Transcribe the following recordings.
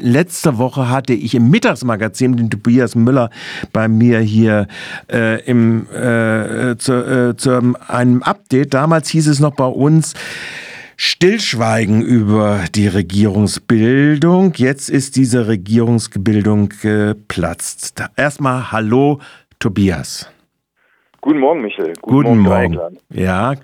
Letzte Woche hatte ich im Mittagsmagazin den Tobias Müller bei mir hier äh, im, äh, zu, äh, zu einem Update. Damals hieß es noch bei uns, Stillschweigen über die Regierungsbildung. Jetzt ist diese Regierungsbildung geplatzt. Erstmal Hallo, Tobias. Guten Morgen, Michael. Guten, Guten Morgen. Morgen. Ja,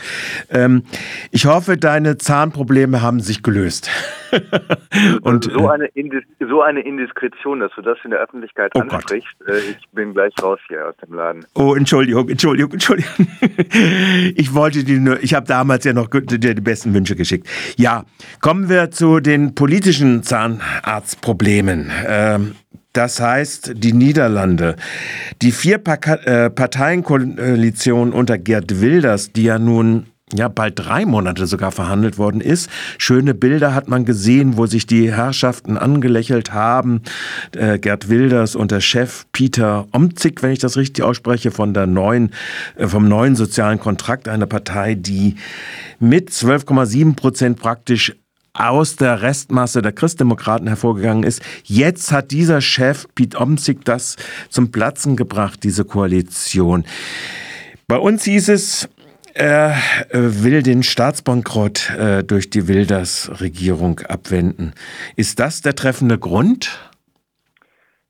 ähm, ich hoffe, deine Zahnprobleme haben sich gelöst. Und so eine, Indis so eine Indiskretion, dass du das in der Öffentlichkeit oh ansprichst. Äh, ich bin gleich raus hier aus dem Laden. Oh, Entschuldigung, Entschuldigung, Entschuldigung. ich wollte dir nur, ich habe damals ja noch dir die besten Wünsche geschickt. Ja, kommen wir zu den politischen Zahnarztproblemen. Ähm, das heißt, die Niederlande, die vier äh, unter Gerd Wilders, die ja nun ja, bald drei Monate sogar verhandelt worden ist. Schöne Bilder hat man gesehen, wo sich die Herrschaften angelächelt haben. Äh, Gerd Wilders und der Chef Peter Omzig, wenn ich das richtig ausspreche, von der neuen, äh, vom neuen sozialen Kontrakt, einer Partei, die mit 12,7 Prozent praktisch aus der Restmasse der Christdemokraten hervorgegangen ist. Jetzt hat dieser Chef, Piet Omzig, das zum Platzen gebracht, diese Koalition. Bei uns hieß es, er will den Staatsbankrott äh, durch die Wilders-Regierung abwenden. Ist das der treffende Grund?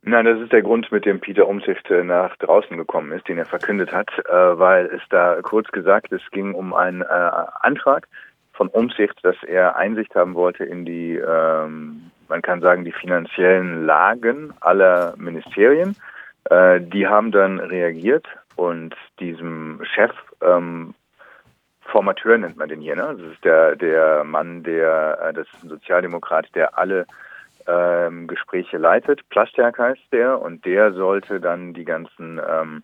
Nein, das ist der Grund, mit dem Peter Umsicht äh, nach draußen gekommen ist, den er verkündet hat, äh, weil es da kurz gesagt, es ging um einen Antrag, von Umsicht, dass er Einsicht haben wollte in die, ähm, man kann sagen, die finanziellen Lagen aller Ministerien. Äh, die haben dann reagiert und diesem Chef, ähm, Formateur nennt man den hier, ne? Das ist der, der Mann, der, äh, das ist ein Sozialdemokrat, der alle ähm, Gespräche leitet. Plasterk heißt der und der sollte dann die ganzen ähm,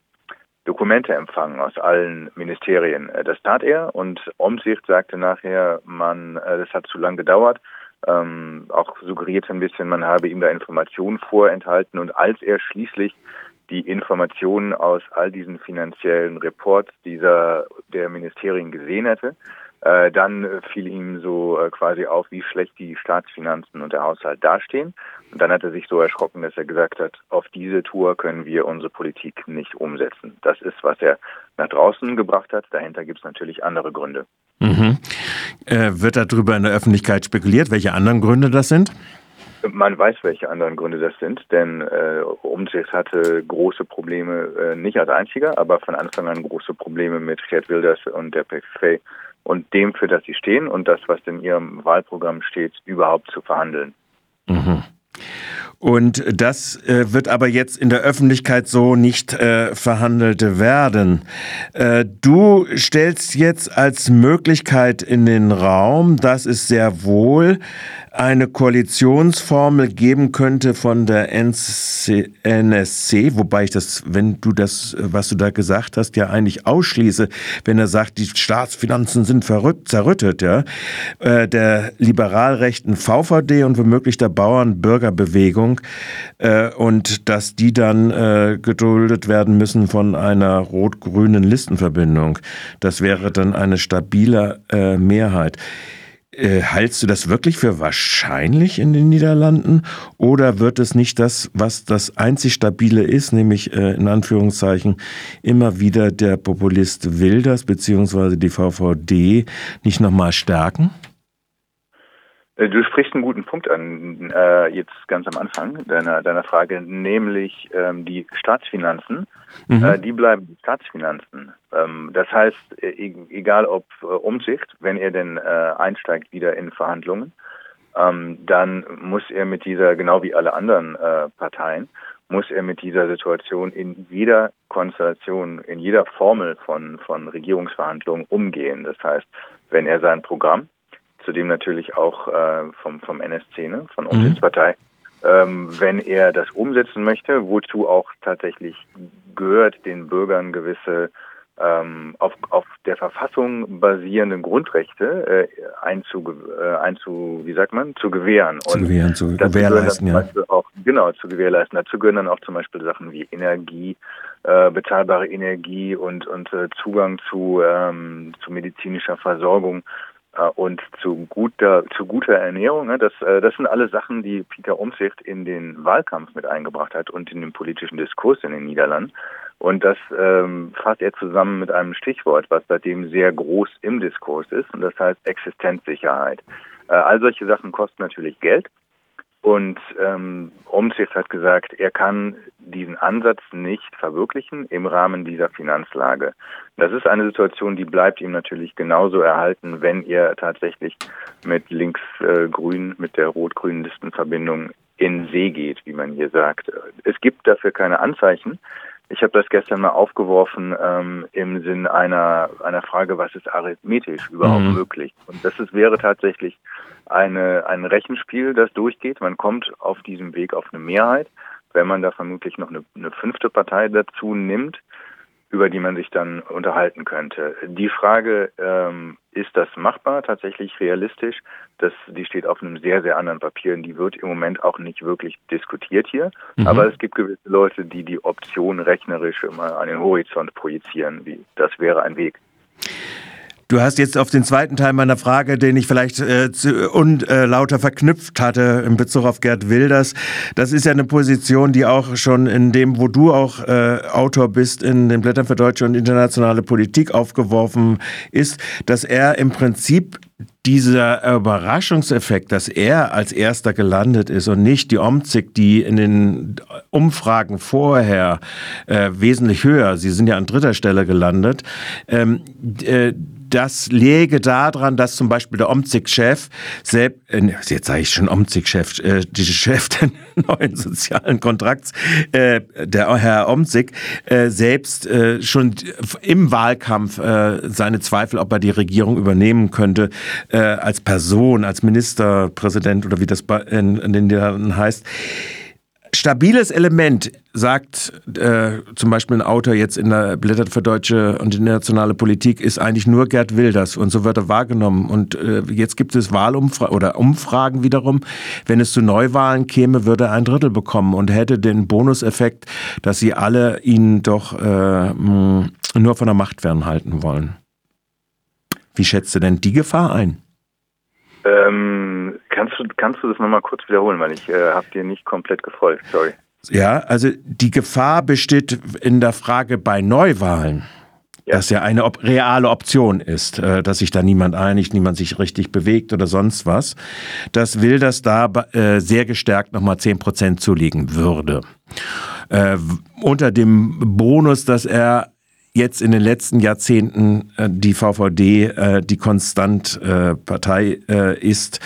Dokumente empfangen aus allen Ministerien. Äh, das tat er und Omsicht sagte nachher, man, äh, das hat zu lang gedauert. Ähm, auch suggeriert ein bisschen, man habe ihm da Informationen vorenthalten und als er schließlich die Informationen aus all diesen finanziellen Reports dieser der Ministerien gesehen hätte, äh, dann fiel ihm so äh, quasi auf, wie schlecht die Staatsfinanzen und der Haushalt dastehen. Und dann hat er sich so erschrocken, dass er gesagt hat, auf diese Tour können wir unsere Politik nicht umsetzen. Das ist, was er nach draußen gebracht hat. Dahinter gibt es natürlich andere Gründe. Mhm. Äh, wird darüber in der Öffentlichkeit spekuliert, welche anderen Gründe das sind? Man weiß, welche anderen Gründe das sind, denn äh, Umsicht hatte große Probleme, äh, nicht als einziger, aber von Anfang an große Probleme mit Gerd Wilders und der PVV und dem, für das sie stehen und das, was in ihrem Wahlprogramm steht, überhaupt zu verhandeln. Mhm. Und das äh, wird aber jetzt in der Öffentlichkeit so nicht äh, verhandelt werden. Äh, du stellst jetzt als Möglichkeit in den Raum, dass es sehr wohl eine Koalitionsformel geben könnte von der NC, NSC, wobei ich das, wenn du das, was du da gesagt hast, ja eigentlich ausschließe, wenn er sagt, die Staatsfinanzen sind verrückt, zerrüttet, ja, äh, der liberalrechten VVD und womöglich der Bauern-Bürgerbewegung äh, und dass die dann äh, geduldet werden müssen von einer rot-grünen Listenverbindung. Das wäre dann eine stabile äh, Mehrheit. Äh, hältst du das wirklich für wahrscheinlich in den Niederlanden oder wird es nicht das, was das einzig Stabile ist, nämlich äh, in Anführungszeichen immer wieder der Populist Wilders bzw. die VVD nicht nochmal stärken? Äh, du sprichst einen guten Punkt an, äh, jetzt ganz am Anfang deiner, deiner Frage, nämlich ähm, die Staatsfinanzen. Mhm. Äh, die bleiben die Staatsfinanzen. Ähm, das heißt, äh, e egal ob äh, Umsicht, wenn er denn äh, einsteigt wieder in Verhandlungen, ähm, dann muss er mit dieser, genau wie alle anderen äh, Parteien, muss er mit dieser Situation in jeder Konstellation, in jeder Formel von, von Regierungsverhandlungen umgehen. Das heißt, wenn er sein Programm zudem natürlich auch äh, vom, vom NSC, ne, von Umsichtspartei, mhm. ähm, wenn er das umsetzen möchte, wozu auch tatsächlich gehört, den Bürgern gewisse ähm, auf, auf der Verfassung basierenden Grundrechte äh, einzu, äh, einzu, wie sagt man, zu gewähren. Zu gewähren, zu gewährleisten, ja. Auch, genau, zu gewährleisten. Dazu gehören dann auch zum Beispiel Sachen wie Energie, äh, bezahlbare Energie und, und äh, Zugang zu, ähm, zu medizinischer Versorgung und zu guter, zu guter Ernährung. Ne? Das, äh, das sind alle Sachen, die Peter Umzicht in den Wahlkampf mit eingebracht hat und in den politischen Diskurs in den Niederlanden. Und das ähm, fasst er zusammen mit einem Stichwort, was seitdem sehr groß im Diskurs ist, und das heißt Existenzsicherheit. Äh, all solche Sachen kosten natürlich Geld. Und ähm, Omtzigt hat gesagt, er kann diesen Ansatz nicht verwirklichen im Rahmen dieser Finanzlage. Das ist eine Situation, die bleibt ihm natürlich genauso erhalten, wenn er tatsächlich mit links-grün, äh, mit der rot-grünen Listenverbindung in See geht, wie man hier sagt. Es gibt dafür keine Anzeichen. Ich habe das gestern mal aufgeworfen ähm, im Sinn einer einer Frage, was ist arithmetisch überhaupt mhm. möglich? Und das ist, wäre tatsächlich eine, ein Rechenspiel, das durchgeht. Man kommt auf diesem Weg auf eine Mehrheit. Wenn man da vermutlich noch eine, eine fünfte Partei dazu nimmt, über die man sich dann unterhalten könnte. Die Frage, ähm, ist das machbar, tatsächlich realistisch? Das, die steht auf einem sehr, sehr anderen Papier und die wird im Moment auch nicht wirklich diskutiert hier. Mhm. Aber es gibt gewisse Leute, die die Option rechnerisch immer an den Horizont projizieren. Wie, das wäre ein Weg. Du hast jetzt auf den zweiten Teil meiner Frage, den ich vielleicht äh, zu, und äh, lauter verknüpft hatte in Bezug auf Gerd Wilders. Das ist ja eine Position, die auch schon in dem, wo du auch äh, Autor bist, in den Blättern für deutsche und internationale Politik aufgeworfen ist, dass er im Prinzip dieser Überraschungseffekt, dass er als erster gelandet ist und nicht die Omzig, die in den Umfragen vorher äh, wesentlich höher, sie sind ja an dritter Stelle gelandet, ähm, äh, das läge daran, dass zum Beispiel der Omzig-Chef, äh, jetzt sage ich schon Omzig-Chef, äh, die Chef des neuen sozialen Kontrakts, äh, der Herr Omzig, äh, selbst äh, schon im Wahlkampf äh, seine Zweifel, ob er die Regierung übernehmen könnte, äh, als Person, als Ministerpräsident oder wie das in, in den Niederlanden heißt, stabiles Element, sagt äh, zum Beispiel ein Autor jetzt in der Blätter für deutsche und internationale Politik, ist eigentlich nur Gerd Wilders und so wird er wahrgenommen. Und äh, jetzt gibt es Wahlumfragen oder Umfragen wiederum. Wenn es zu Neuwahlen käme, würde er ein Drittel bekommen und hätte den Bonuseffekt, dass sie alle ihn doch äh, nur von der Macht fernhalten wollen. Wie schätzt du denn die Gefahr ein? Ähm, kannst du kannst du das nochmal kurz wiederholen, weil ich äh, habe dir nicht komplett gefolgt. Sorry. Ja, also die Gefahr besteht in der Frage bei Neuwahlen. Ja. Das ja eine op reale Option ist, äh, dass sich da niemand einigt, niemand sich richtig bewegt oder sonst was. Das will, dass da äh, sehr gestärkt nochmal 10 Prozent zulegen würde. Äh, unter dem Bonus, dass er jetzt in den letzten Jahrzehnten äh, die VVD äh, die konstant äh, Partei äh, ist,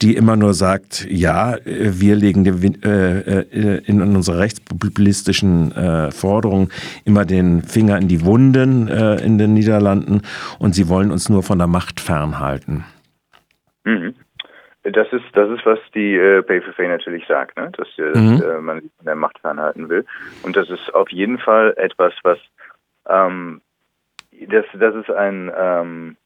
die immer nur sagt, ja, wir legen äh, äh, in unserer rechtspopulistischen Forderungen immer den Finger in die Wunden in den Niederlanden und sie wollen uns nur von der Macht fernhalten. Mhm. Das ist, das ist, was die äh, PVV natürlich sagt, ne? dass, mhm. dass man von der Macht fernhalten will. Und das ist auf jeden Fall etwas, was ähm, das, das ist ein, ähm,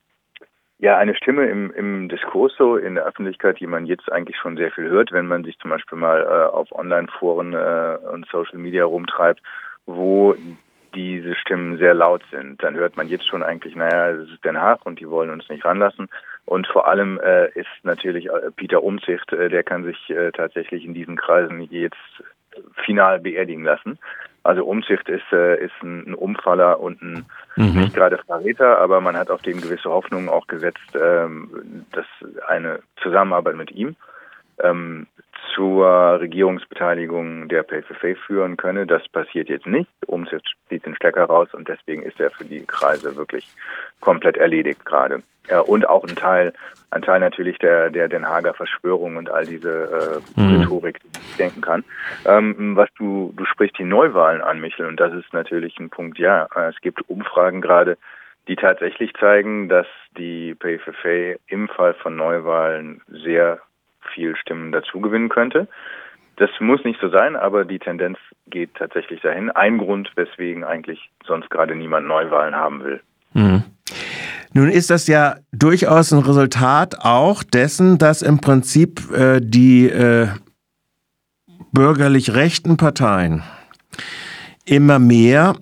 ja, eine Stimme im, im Diskurs so in der Öffentlichkeit, die man jetzt eigentlich schon sehr viel hört, wenn man sich zum Beispiel mal äh, auf Online-Foren äh, und Social Media rumtreibt, wo diese Stimmen sehr laut sind. Dann hört man jetzt schon eigentlich, naja, es ist Den Haag und die wollen uns nicht ranlassen. Und vor allem äh, ist natürlich äh, Peter Umzicht, äh, der kann sich äh, tatsächlich in diesen Kreisen jetzt final beerdigen lassen. Also Umzicht ist, äh, ist ein, ein Umfaller und ein mhm. nicht gerade Verräter, aber man hat auf den gewisse Hoffnungen auch gesetzt, ähm, dass eine Zusammenarbeit mit ihm ähm, zur Regierungsbeteiligung der PFF führen könne. Das passiert jetzt nicht. Umzicht zieht den Stecker raus und deswegen ist er für die Kreise wirklich komplett erledigt gerade. Ja, und auch ein Teil, ein Teil natürlich der, der Den Hager Verschwörung und all diese äh, mhm. Rhetorik, die ich denken kann. Ähm, was du, du sprichst die Neuwahlen an, Michel, und das ist natürlich ein Punkt, ja, es gibt Umfragen gerade, die tatsächlich zeigen, dass die PFF im Fall von Neuwahlen sehr viel Stimmen dazu gewinnen könnte. Das muss nicht so sein, aber die Tendenz geht tatsächlich dahin. Ein Grund, weswegen eigentlich sonst gerade niemand Neuwahlen haben will. Mhm. Nun ist das ja durchaus ein Resultat auch dessen, dass im Prinzip äh, die äh, bürgerlich rechten Parteien immer mehr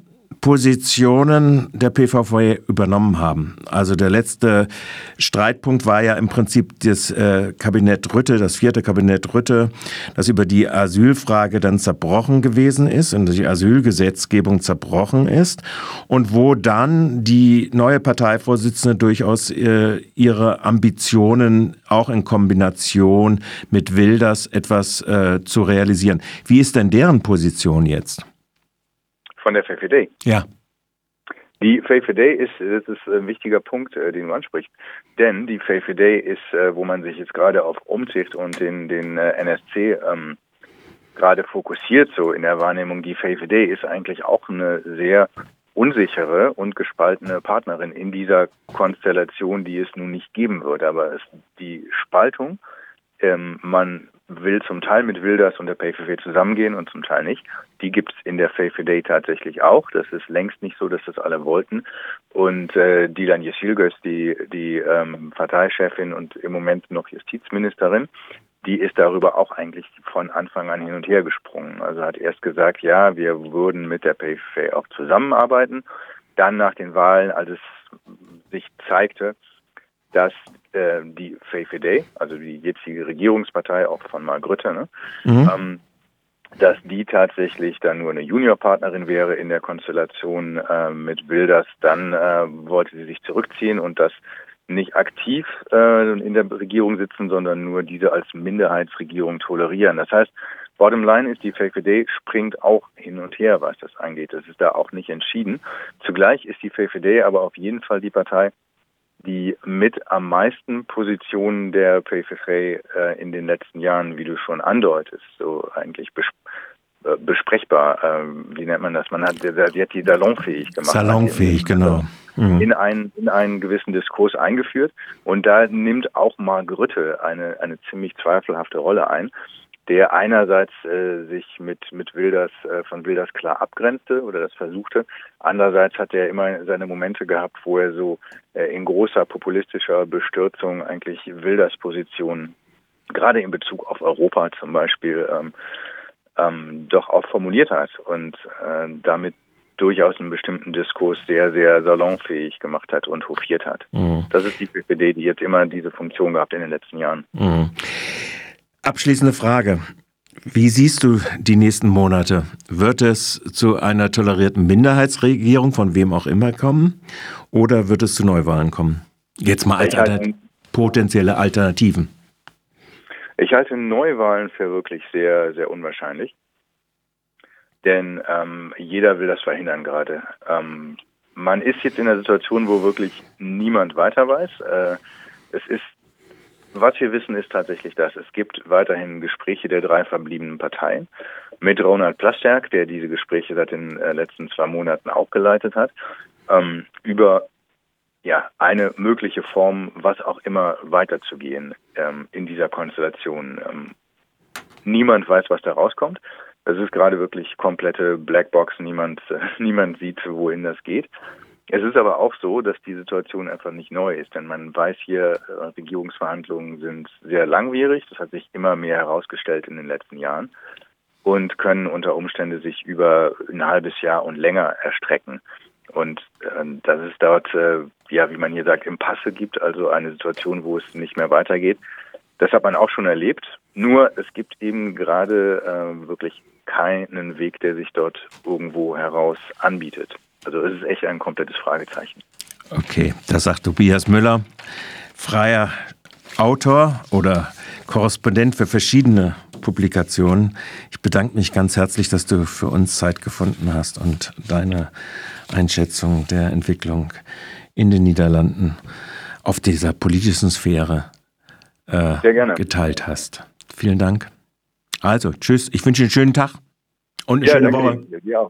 Positionen der PVV übernommen haben. Also der letzte Streitpunkt war ja im Prinzip das äh, Kabinett Rütte, das vierte Kabinett Rütte, das über die Asylfrage dann zerbrochen gewesen ist und die Asylgesetzgebung zerbrochen ist und wo dann die neue Parteivorsitzende durchaus äh, ihre Ambitionen auch in Kombination mit Wilders etwas äh, zu realisieren. Wie ist denn deren Position jetzt? Von der VVD? Ja. Die VVD ist, das ist ein wichtiger Punkt, äh, den du ansprichst, denn die VVD ist, äh, wo man sich jetzt gerade auf Umzicht und den, den äh, NSC ähm, gerade fokussiert, so in der Wahrnehmung, die VVD ist eigentlich auch eine sehr unsichere und gespaltene Partnerin in dieser Konstellation, die es nun nicht geben wird. Aber es, die Spaltung, ähm, man will zum Teil mit Wilders und der PVV zusammengehen und zum Teil nicht. Die gibt es in der VVD tatsächlich auch. Das ist längst nicht so, dass das alle wollten. Und äh, Dilan Yeşilgöz, die, die ähm, Parteichefin und im Moment noch Justizministerin, die ist darüber auch eigentlich von Anfang an hin und her gesprungen. Also hat erst gesagt, ja, wir würden mit der PVV auch zusammenarbeiten. Dann nach den Wahlen, als es sich zeigte, dass äh, die VVD, also die jetzige Regierungspartei auch von Mark Rutte, ne, mhm. ähm, dass die tatsächlich dann nur eine Juniorpartnerin wäre in der Konstellation äh, mit Wilders, dann äh, wollte sie sich zurückziehen und das nicht aktiv äh, in der Regierung sitzen, sondern nur diese als Minderheitsregierung tolerieren. Das heißt, Bottom line ist, die VVD springt auch hin und her, was das angeht. Das ist da auch nicht entschieden. Zugleich ist die VVD aber auf jeden Fall die Partei, die mit am meisten Positionen der PVV äh, in den letzten Jahren, wie du schon andeutest, so eigentlich bes äh, besprechbar, äh, wie nennt man das? Man hat, die hat die salonfähig gemacht. Salonfähig, genau. Mhm. In, einen, in einen gewissen Diskurs eingeführt. Und da nimmt auch Mark Rütte eine, eine ziemlich zweifelhafte Rolle ein der einerseits äh, sich mit mit Wilders äh, von Wilders klar abgrenzte oder das versuchte, andererseits hat er immer seine Momente gehabt, wo er so äh, in großer populistischer Bestürzung eigentlich Wilders Position gerade in Bezug auf Europa zum Beispiel ähm, ähm, doch auch formuliert hat und äh, damit durchaus einen bestimmten Diskurs sehr, sehr salonfähig gemacht hat und hofiert hat. Mhm. Das ist die PPD, die jetzt immer diese Funktion gehabt in den letzten Jahren. Mhm. Abschließende Frage. Wie siehst du die nächsten Monate? Wird es zu einer tolerierten Minderheitsregierung von wem auch immer kommen oder wird es zu Neuwahlen kommen? Jetzt mal als Altern potenzielle Alternativen. Ich halte Neuwahlen für wirklich sehr, sehr unwahrscheinlich. Denn ähm, jeder will das verhindern gerade. Ähm, man ist jetzt in einer Situation, wo wirklich niemand weiter weiß. Äh, es ist was wir wissen, ist tatsächlich das. Es gibt weiterhin Gespräche der drei verbliebenen Parteien mit Ronald Plasterk, der diese Gespräche seit den äh, letzten zwei Monaten auch geleitet hat, ähm, über ja, eine mögliche Form, was auch immer weiterzugehen ähm, in dieser Konstellation. Ähm, niemand weiß, was da rauskommt. Das ist gerade wirklich komplette Blackbox. Niemand, äh, niemand sieht, wohin das geht. Es ist aber auch so, dass die Situation einfach nicht neu ist, denn man weiß hier, äh, Regierungsverhandlungen sind sehr langwierig, das hat sich immer mehr herausgestellt in den letzten Jahren und können unter Umständen sich über ein halbes Jahr und länger erstrecken. Und äh, dass es dort, äh, ja, wie man hier sagt, Impasse gibt, also eine Situation, wo es nicht mehr weitergeht, das hat man auch schon erlebt. Nur es gibt eben gerade äh, wirklich keinen Weg, der sich dort irgendwo heraus anbietet. Also es ist echt ein komplettes Fragezeichen. Okay, das sagt Tobias Müller, freier Autor oder Korrespondent für verschiedene Publikationen. Ich bedanke mich ganz herzlich, dass du für uns Zeit gefunden hast und deine Einschätzung der Entwicklung in den Niederlanden auf dieser politischen Sphäre äh, geteilt hast. Vielen Dank. Also, tschüss. Ich wünsche einen schönen Tag und eine ja, schöne Woche. Ja.